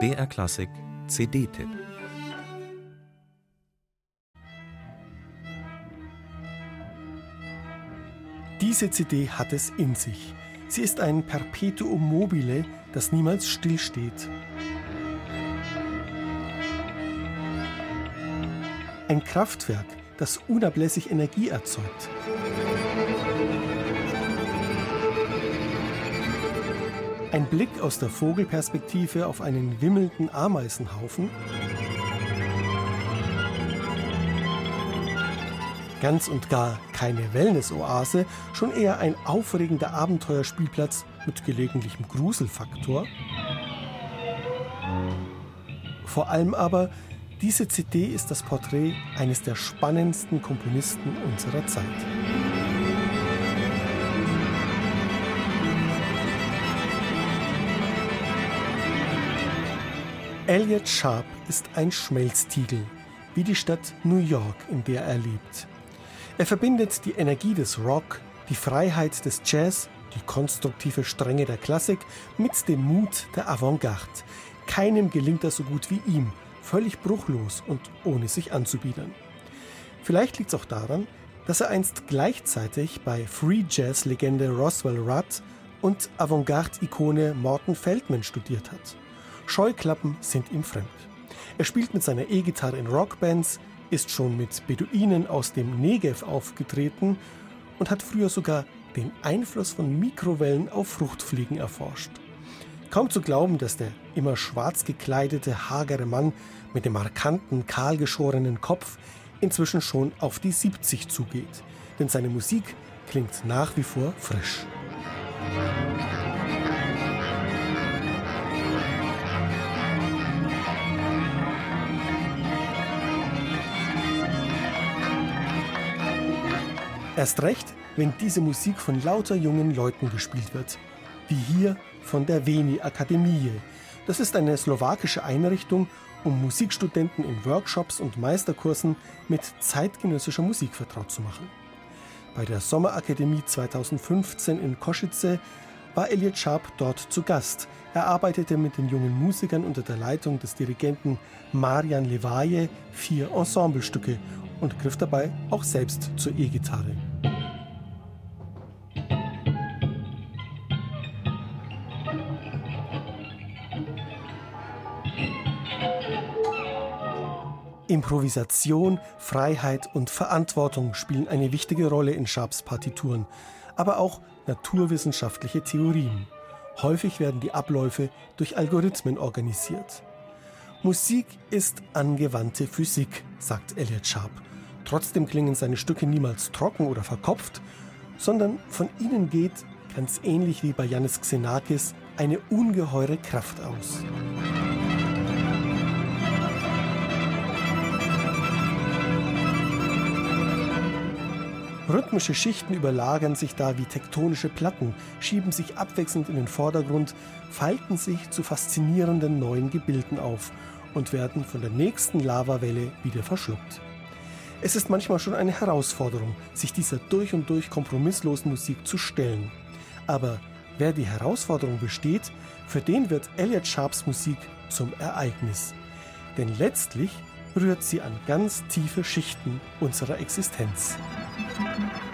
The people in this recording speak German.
BR Klassik CD-Tipp Diese CD hat es in sich. Sie ist ein Perpetuum mobile, das niemals stillsteht. Ein Kraftwerk, das unablässig Energie erzeugt. Ein Blick aus der Vogelperspektive auf einen wimmelnden Ameisenhaufen. Ganz und gar keine Wellness-Oase, schon eher ein aufregender Abenteuerspielplatz mit gelegentlichem Gruselfaktor. Vor allem aber, diese CD ist das Porträt eines der spannendsten Komponisten unserer Zeit. Elliot Sharp ist ein Schmelztiegel, wie die Stadt New York, in der er lebt. Er verbindet die Energie des Rock, die Freiheit des Jazz, die konstruktive Strenge der Klassik mit dem Mut der Avantgarde. Keinem gelingt das so gut wie ihm, völlig bruchlos und ohne sich anzubiedern. Vielleicht liegt es auch daran, dass er einst gleichzeitig bei Free Jazz-Legende Roswell Rudd und Avantgarde-Ikone Morton Feldman studiert hat. Scheuklappen sind ihm fremd. Er spielt mit seiner E-Gitarre in Rockbands, ist schon mit Beduinen aus dem Negev aufgetreten und hat früher sogar den Einfluss von Mikrowellen auf Fruchtfliegen erforscht. Kaum zu glauben, dass der immer schwarz gekleidete, hagere Mann mit dem markanten, kahlgeschorenen Kopf inzwischen schon auf die 70 zugeht. Denn seine Musik klingt nach wie vor frisch. Erst recht, wenn diese Musik von lauter jungen Leuten gespielt wird, wie hier von der Veni Akademie. Das ist eine slowakische Einrichtung, um Musikstudenten in Workshops und Meisterkursen mit zeitgenössischer Musik vertraut zu machen. Bei der Sommerakademie 2015 in Kosice war Elliot Sharp dort zu Gast. Er arbeitete mit den jungen Musikern unter der Leitung des Dirigenten Marian Levaje vier Ensemblestücke und griff dabei auch selbst zur E-Gitarre. Improvisation, Freiheit und Verantwortung spielen eine wichtige Rolle in Sharps Partituren, aber auch naturwissenschaftliche Theorien. Häufig werden die Abläufe durch Algorithmen organisiert. Musik ist angewandte Physik, sagt Elliot Sharp. Trotzdem klingen seine Stücke niemals trocken oder verkopft, sondern von ihnen geht, ganz ähnlich wie bei Yannis Xenakis, eine ungeheure Kraft aus. Rhythmische Schichten überlagern sich da wie tektonische Platten, schieben sich abwechselnd in den Vordergrund, falten sich zu faszinierenden neuen Gebilden auf und werden von der nächsten Lavawelle wieder verschluckt. Es ist manchmal schon eine Herausforderung, sich dieser durch und durch kompromisslosen Musik zu stellen. Aber wer die Herausforderung besteht, für den wird Elliot Sharps Musik zum Ereignis. Denn letztlich rührt sie an ganz tiefe Schichten unserer Existenz. you